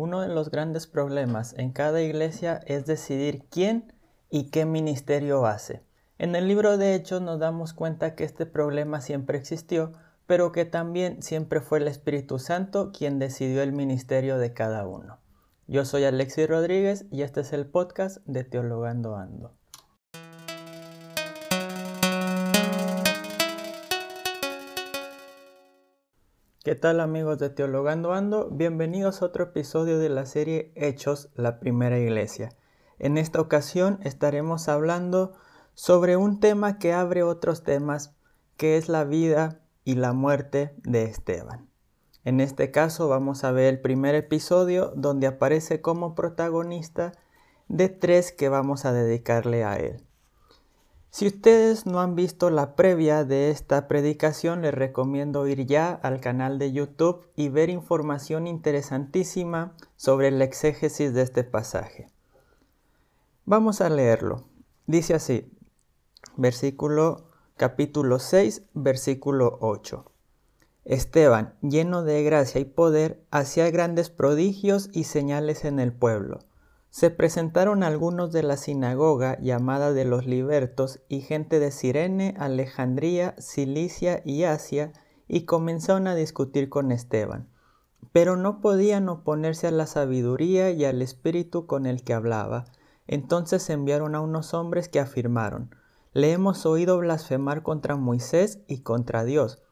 uno de los grandes problemas en cada iglesia es decidir quién y qué ministerio hace. En el libro de Hechos nos damos cuenta que este problema siempre existió, pero que también siempre fue el Espíritu Santo quien decidió el ministerio de cada uno. Yo soy Alexis Rodríguez y este es el podcast de Teologando Ando. ¿Qué tal amigos de Teologando Ando? Bienvenidos a otro episodio de la serie Hechos, la primera iglesia. En esta ocasión estaremos hablando sobre un tema que abre otros temas, que es la vida y la muerte de Esteban. En este caso vamos a ver el primer episodio donde aparece como protagonista de tres que vamos a dedicarle a él. Si ustedes no han visto la previa de esta predicación, les recomiendo ir ya al canal de YouTube y ver información interesantísima sobre el exégesis de este pasaje. Vamos a leerlo. Dice así, versículo capítulo 6, versículo 8. Esteban, lleno de gracia y poder, hacía grandes prodigios y señales en el pueblo se presentaron algunos de la sinagoga llamada de los libertos y gente de Cirene, Alejandría, Cilicia y Asia, y comenzaron a discutir con Esteban. Pero no podían oponerse a la sabiduría y al espíritu con el que hablaba. Entonces enviaron a unos hombres que afirmaron, Le hemos oído blasfemar contra Moisés y contra Dios.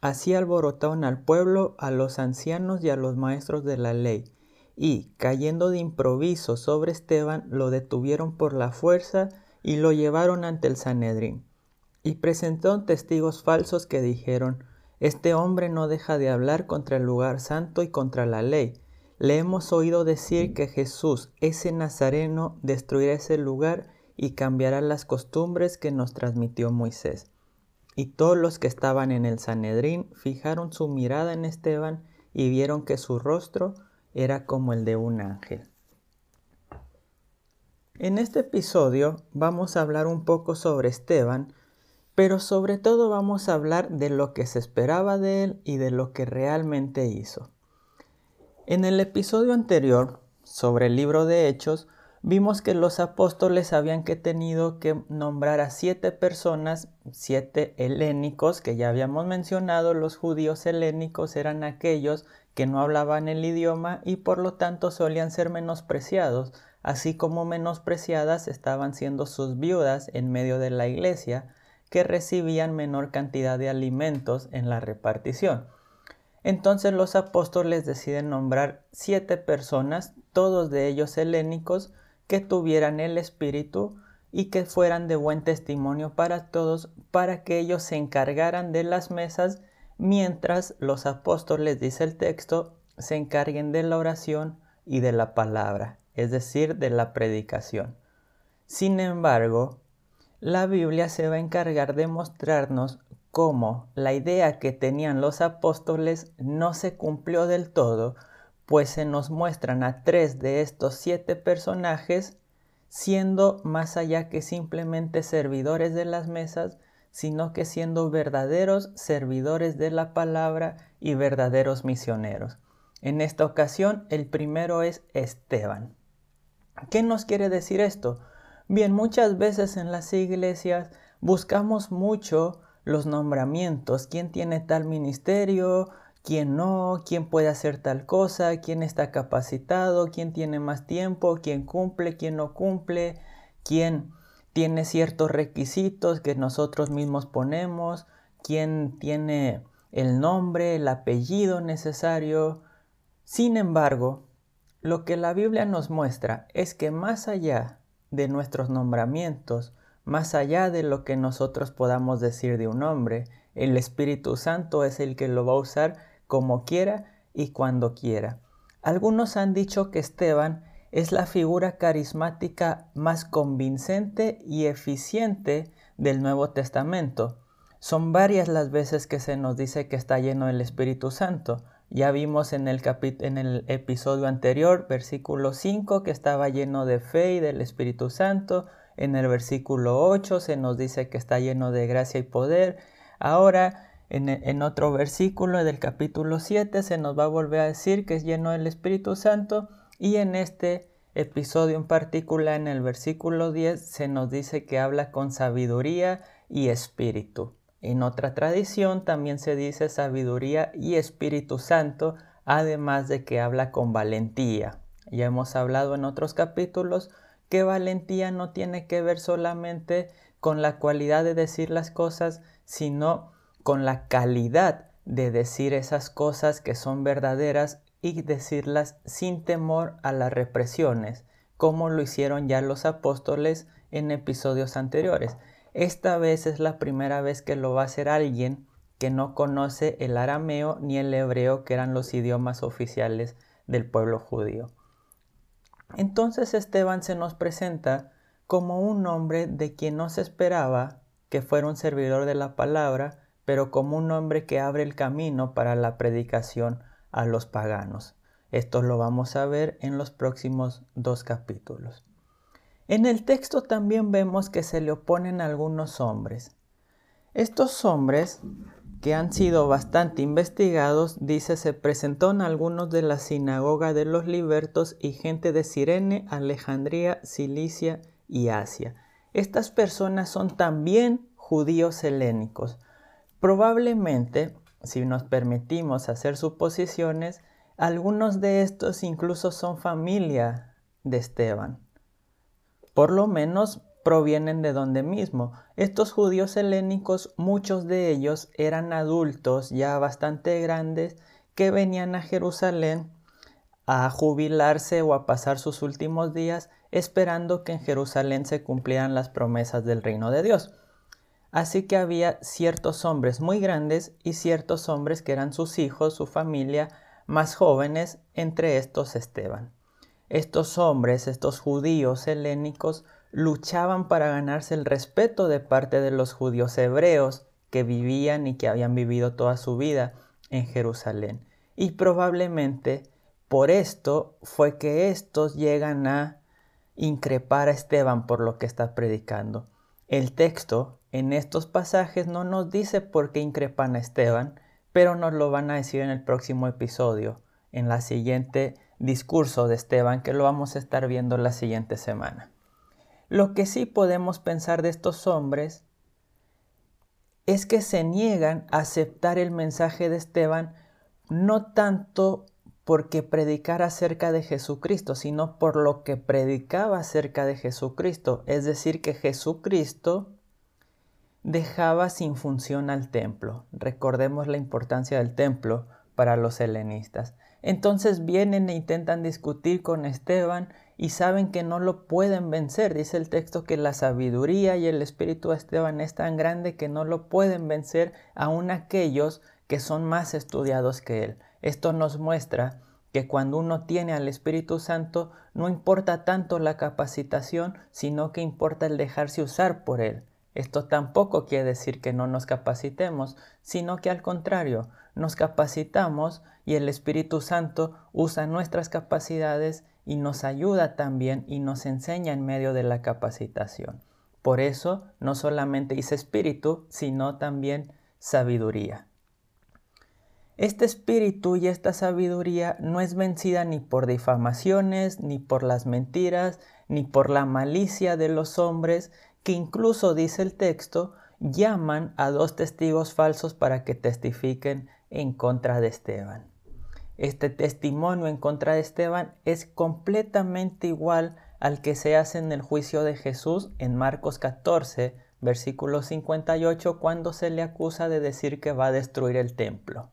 Así alborotaron al pueblo, a los ancianos y a los maestros de la ley y, cayendo de improviso sobre Esteban, lo detuvieron por la fuerza y lo llevaron ante el Sanedrín. Y presentaron testigos falsos que dijeron, Este hombre no deja de hablar contra el lugar santo y contra la ley. Le hemos oído decir que Jesús, ese Nazareno, destruirá ese lugar y cambiará las costumbres que nos transmitió Moisés. Y todos los que estaban en el Sanedrín fijaron su mirada en Esteban y vieron que su rostro era como el de un ángel. En este episodio vamos a hablar un poco sobre Esteban, pero sobre todo vamos a hablar de lo que se esperaba de él y de lo que realmente hizo. En el episodio anterior, sobre el libro de Hechos, vimos que los apóstoles habían que tenido que nombrar a siete personas, siete helénicos, que ya habíamos mencionado, los judíos helénicos eran aquellos que no hablaban el idioma y por lo tanto solían ser menospreciados, así como menospreciadas estaban siendo sus viudas en medio de la iglesia, que recibían menor cantidad de alimentos en la repartición. Entonces los apóstoles deciden nombrar siete personas, todos de ellos helénicos, que tuvieran el Espíritu y que fueran de buen testimonio para todos, para que ellos se encargaran de las mesas mientras los apóstoles, dice el texto, se encarguen de la oración y de la palabra, es decir, de la predicación. Sin embargo, la Biblia se va a encargar de mostrarnos cómo la idea que tenían los apóstoles no se cumplió del todo, pues se nos muestran a tres de estos siete personajes siendo más allá que simplemente servidores de las mesas, sino que siendo verdaderos servidores de la palabra y verdaderos misioneros. En esta ocasión, el primero es Esteban. ¿Qué nos quiere decir esto? Bien, muchas veces en las iglesias buscamos mucho los nombramientos, quién tiene tal ministerio, quién no, quién puede hacer tal cosa, quién está capacitado, quién tiene más tiempo, quién cumple, quién no cumple, quién tiene ciertos requisitos que nosotros mismos ponemos, quién tiene el nombre, el apellido necesario. Sin embargo, lo que la Biblia nos muestra es que más allá de nuestros nombramientos, más allá de lo que nosotros podamos decir de un hombre, el Espíritu Santo es el que lo va a usar como quiera y cuando quiera. Algunos han dicho que Esteban es la figura carismática más convincente y eficiente del Nuevo Testamento. Son varias las veces que se nos dice que está lleno del Espíritu Santo. Ya vimos en el, episodio anterior, versículo 5, que estaba lleno de fe y del Espíritu Santo. En el versículo 8 se nos dice que está lleno de gracia y poder. Ahora, En, otro versículo del capítulo 7 se nos va a volver a decir que es lleno del Espíritu Santo y en este episodio en particular, en el versículo 10, se nos dice que habla con sabiduría y espíritu. En otra tradición también se dice sabiduría y Espíritu Santo, además de que habla con valentía. Ya hemos hablado en otros capítulos que valentía no tiene que ver solamente con la cualidad de decir las cosas, sino con la calidad de decir esas cosas que son verdaderas y decirlas sin temor a las represiones, como lo hicieron ya los apóstoles en episodios anteriores. Esta vez es la primera vez que lo va a hacer alguien que no conoce el arameo ni el hebreo, que eran los idiomas oficiales del pueblo judío. Entonces Esteban se nos presenta como un hombre de quien no se esperaba que fuera un servidor de la palabra, pero como un hombre que abre el camino para la predicación a los paganos. Esto lo vamos a ver en los próximos dos capítulos. En el texto también vemos que se le oponen algunos hombres. Estos hombres, que han sido bastante investigados, dice, se presentó en algunos de la sinagoga de los libertos y gente de Sirene, Alejandría, Cilicia y Asia. Estas personas son también judíos helénicos. Probablemente, si nos permitimos hacer suposiciones, algunos de estos incluso son familia de Esteban. Por lo menos provienen de donde mismo. Estos judíos helénicos, muchos de ellos eran adultos ya bastante grandes que venían a Jerusalén a jubilarse o a pasar sus últimos días esperando que en Jerusalén se cumplieran las promesas del reino de Dios. Así que había ciertos hombres muy grandes y ciertos hombres que eran sus hijos, su familia, más jóvenes, entre estos Esteban. Estos hombres, estos judíos helénicos, luchaban para ganarse el respeto de parte de los judíos hebreos que vivían y que habían vivido toda su vida en Jerusalén. Y probablemente por esto fue que estos llegan a increpar a Esteban por lo que está predicando. El texto en estos pasajes no nos dice por qué increpan a Esteban, pero nos lo van a decir en el próximo episodio, en la siguiente discurso de Esteban que lo vamos a estar viendo la siguiente semana. Lo que sí podemos pensar de estos hombres es que se niegan a aceptar el mensaje de Esteban no tanto porque predicara acerca de Jesucristo, sino por lo que predicaba acerca de Jesucristo. Es decir, que Jesucristo dejaba sin función al templo. Recordemos la importancia del templo para los helenistas. Entonces vienen e intentan discutir con Esteban y saben que no lo pueden vencer. Dice el texto que la sabiduría y el espíritu de Esteban es tan grande que no lo pueden vencer aun aquellos que son más estudiados que él. Esto nos muestra que cuando uno tiene al Espíritu Santo no importa tanto la capacitación, sino que importa el dejarse usar por él. Esto tampoco quiere decir que no nos capacitemos, sino que al contrario, nos capacitamos y el Espíritu Santo usa nuestras capacidades y nos ayuda también y nos enseña en medio de la capacitación. Por eso no solamente dice espíritu, sino también sabiduría. Este espíritu y esta sabiduría no es vencida ni por difamaciones, ni por las mentiras, ni por la malicia de los hombres, que incluso, dice el texto, llaman a dos testigos falsos para que testifiquen en contra de Esteban. Este testimonio en contra de Esteban es completamente igual al que se hace en el juicio de Jesús en Marcos 14, versículo 58, cuando se le acusa de decir que va a destruir el templo.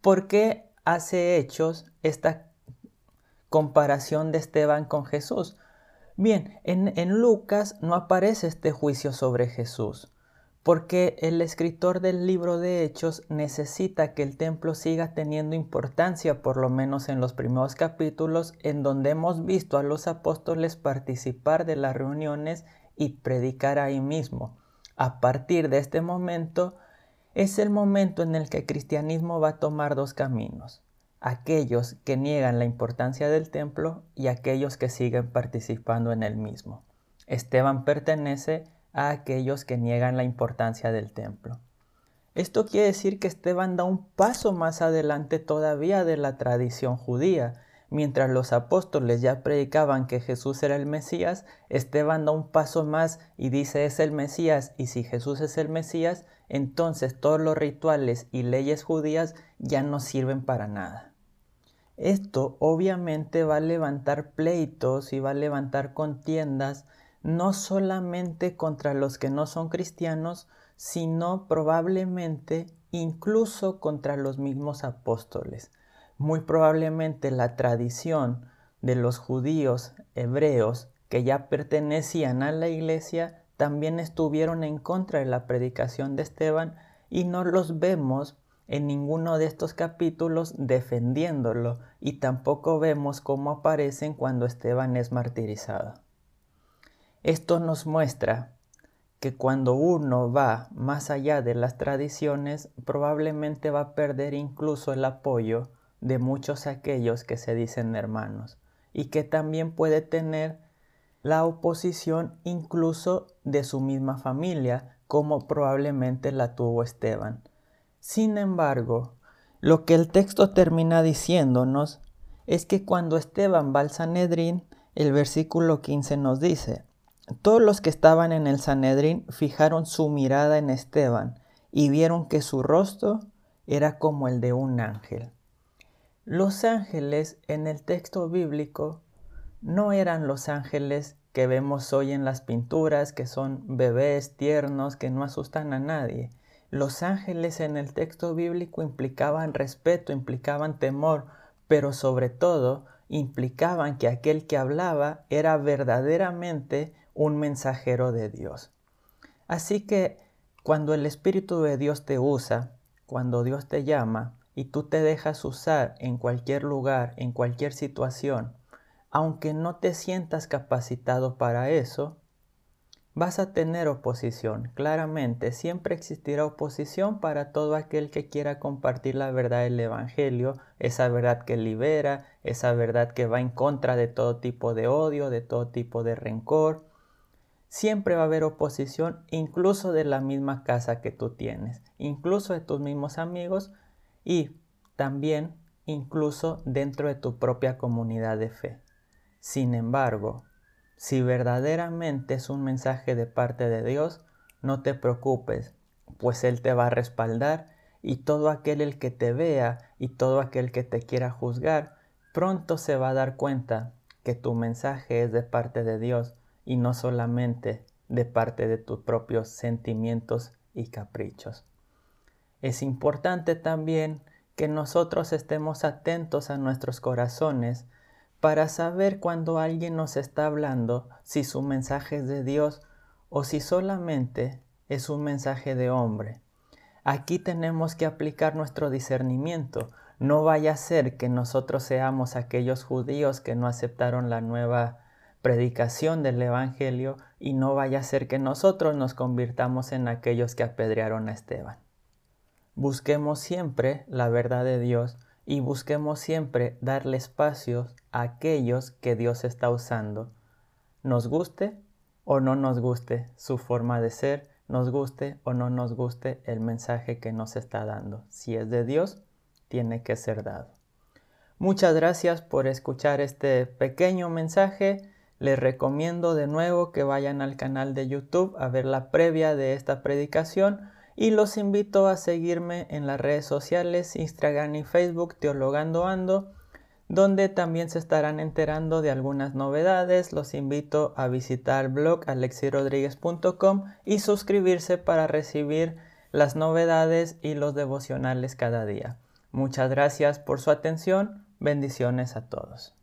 ¿Por qué hace Hechos esta comparación de Esteban con Jesús? Bien, en, Lucas no aparece este juicio sobre Jesús, porque el escritor del libro de Hechos necesita que el templo siga teniendo importancia, por lo menos en los primeros capítulos, en donde hemos visto a los apóstoles participar de las reuniones y predicar ahí mismo. A partir de este momento, es el momento en el que el cristianismo va a tomar dos caminos, aquellos que niegan la importancia del templo y aquellos que siguen participando en el mismo. Esteban pertenece a aquellos que niegan la importancia del templo. Esto quiere decir que Esteban da un paso más adelante todavía de la tradición judía. Mientras los apóstoles ya predicaban que Jesús era el Mesías, Esteban da un paso más y dice es el Mesías y si Jesús es el Mesías, entonces todos los rituales y leyes judías ya no sirven para nada. Esto obviamente va a levantar pleitos y va a levantar contiendas no solamente contra los que no son cristianos, sino probablemente incluso contra los mismos apóstoles. Muy probablemente la tradición de los judíos hebreos que ya pertenecían a la iglesia también estuvieron en contra de la predicación de Esteban y no los vemos en ninguno de estos capítulos defendiéndolo y tampoco vemos cómo aparecen cuando Esteban es martirizado. Esto nos muestra que cuando uno va más allá de las tradiciones, probablemente va a perder incluso el apoyo de muchos aquellos que se dicen hermanos y que también puede tener la oposición incluso de su misma familia, como probablemente la tuvo Esteban. Sin embargo, lo que el texto termina diciéndonos es que cuando Esteban va al Sanedrín, el versículo 15 nos dice, todos los que estaban en el Sanedrín fijaron su mirada en Esteban y vieron que su rostro era como el de un ángel. Los ángeles en el texto bíblico no eran los ángeles que vemos hoy en las pinturas, que son bebés tiernos que no asustan a nadie. Los ángeles en el texto bíblico implicaban respeto, implicaban temor, pero sobre todo implicaban que aquel que hablaba era verdaderamente un mensajero de Dios. Así que cuando el Espíritu de Dios te usa, cuando Dios te llama y tú te dejas usar en cualquier lugar, en cualquier situación, aunque no te sientas capacitado para eso, vas a tener oposición. Claramente, siempre existirá oposición para todo aquel que quiera compartir la verdad del Evangelio, esa verdad que libera, esa verdad que va en contra de todo tipo de odio, de todo tipo de rencor, siempre va a haber oposición incluso de la misma casa que tú tienes, incluso de tus mismos amigos y también incluso dentro de tu propia comunidad de fe. Sin embargo, si verdaderamente es un mensaje de parte de Dios, no te preocupes, pues Él te va a respaldar y todo aquel el que te vea y todo aquel que te quiera juzgar, pronto se va a dar cuenta que tu mensaje es de parte de Dios y no solamente de parte de tus propios sentimientos y caprichos. Es importante también que nosotros estemos atentos a nuestros corazones para saber cuando alguien nos está hablando si su mensaje es de Dios o si solamente es un mensaje de hombre. Aquí tenemos que aplicar nuestro discernimiento. No vaya a ser que nosotros seamos aquellos judíos que no aceptaron la nueva predicación del Evangelio y no vaya a ser que nosotros nos convirtamos en aquellos que apedrearon a Esteban. Busquemos siempre la verdad de Dios y busquemos siempre darle espacio a aquellos que Dios está usando, nos guste o no nos guste su forma de ser, nos guste o no nos guste el mensaje que nos está dando. Si es de Dios, tiene que ser dado. Muchas gracias por escuchar este pequeño mensaje. Les recomiendo de nuevo que vayan al canal de YouTube a ver la previa de esta predicación y los invito a seguirme en las redes sociales Instagram y Facebook Teologando Ando donde también se estarán enterando de algunas novedades. Los invito a visitar el blog alexirodríguez.com y suscribirse para recibir las novedades y los devocionales cada día. Muchas gracias por su atención. Bendiciones a todos.